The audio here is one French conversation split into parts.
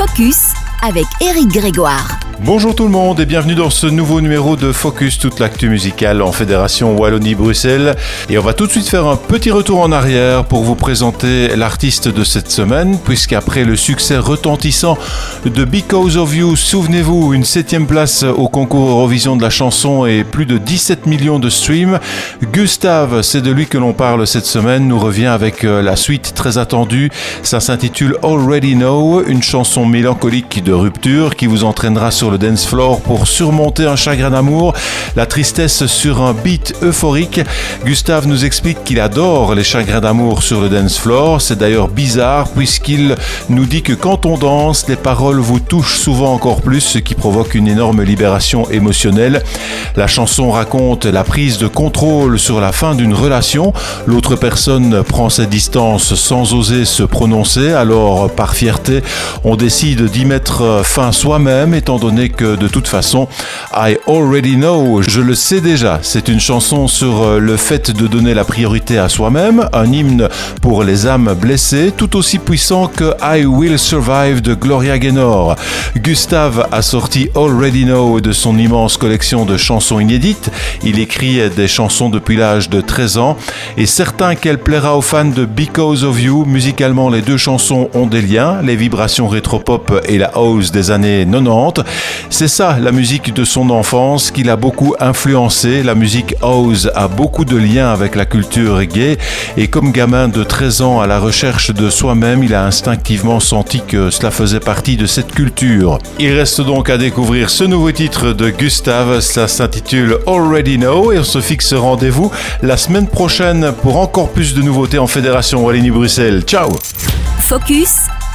Focus avec Eric Grégoire. Bonjour tout le monde et bienvenue dans ce nouveau numéro de Focus, toute l'actu musicale en Fédération Wallonie-Bruxelles. Et on va tout de suite faire un petit retour en arrière pour vous présenter l'artiste de cette semaine, puisqu'après le succès retentissant de Because of You, souvenez-vous, une septième place au concours Eurovision de la chanson et plus de 17 millions de streams, Gustave, c'est de lui que l'on parle cette semaine, nous revient avec euh, la suite très attendue. Ça s'intitule Already Know, une chanson mélancolique de rupture qui vous entraînera sur le dance floor pour surmonter un chagrin d'amour, la tristesse sur un beat euphorique. Gustave nous explique qu'il adore les chagrins d'amour sur le dance floor. C'est d'ailleurs bizarre puisqu'il nous dit que quand on danse, les paroles vous touchent souvent encore plus, ce qui provoque une énorme libération émotionnelle. La chanson raconte la prise de contrôle sur la fin d'une relation. L'autre personne prend ses distances sans oser se prononcer, alors par fierté, on décide d'y mettre fin soi-même étant donné que de toute façon, I already know, je le sais déjà. C'est une chanson sur euh, le fait de donner la priorité à soi-même, un hymne pour les âmes blessées, tout aussi puissant que I Will Survive de Gloria Gaynor. Gustave a sorti Already Know de son immense collection de chansons inédites. Il écrit des chansons depuis l'âge de 13 ans et certain qu'elle plaira aux fans de Because of You. Musicalement, les deux chansons ont des liens, les vibrations rétro-pop et la des années 90. C'est ça la musique de son enfance qui l'a beaucoup influencé. La musique house a beaucoup de liens avec la culture gay et comme gamin de 13 ans à la recherche de soi-même, il a instinctivement senti que cela faisait partie de cette culture. Il reste donc à découvrir ce nouveau titre de Gustave, ça s'intitule Already Know et on se fixe rendez-vous la semaine prochaine pour encore plus de nouveautés en Fédération Wallonie-Bruxelles. Ciao Focus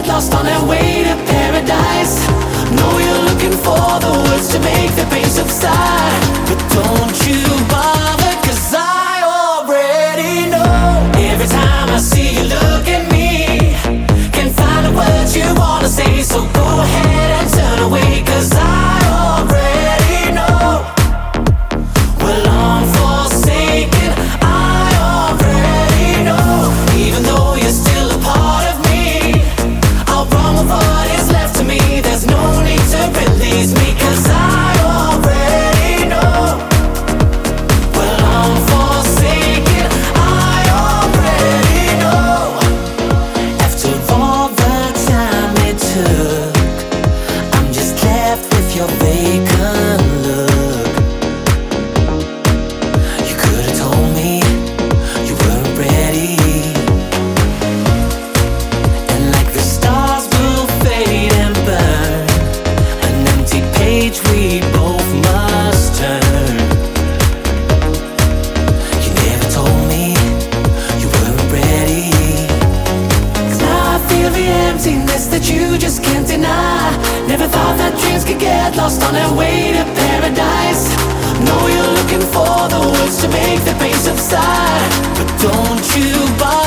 get lost on their way to paradise. Know you're looking for the words to make the pain subside. Can't deny. Never thought that dreams could get lost on their way to paradise. Know you're looking for the words to make the pain subside. But don't you bother.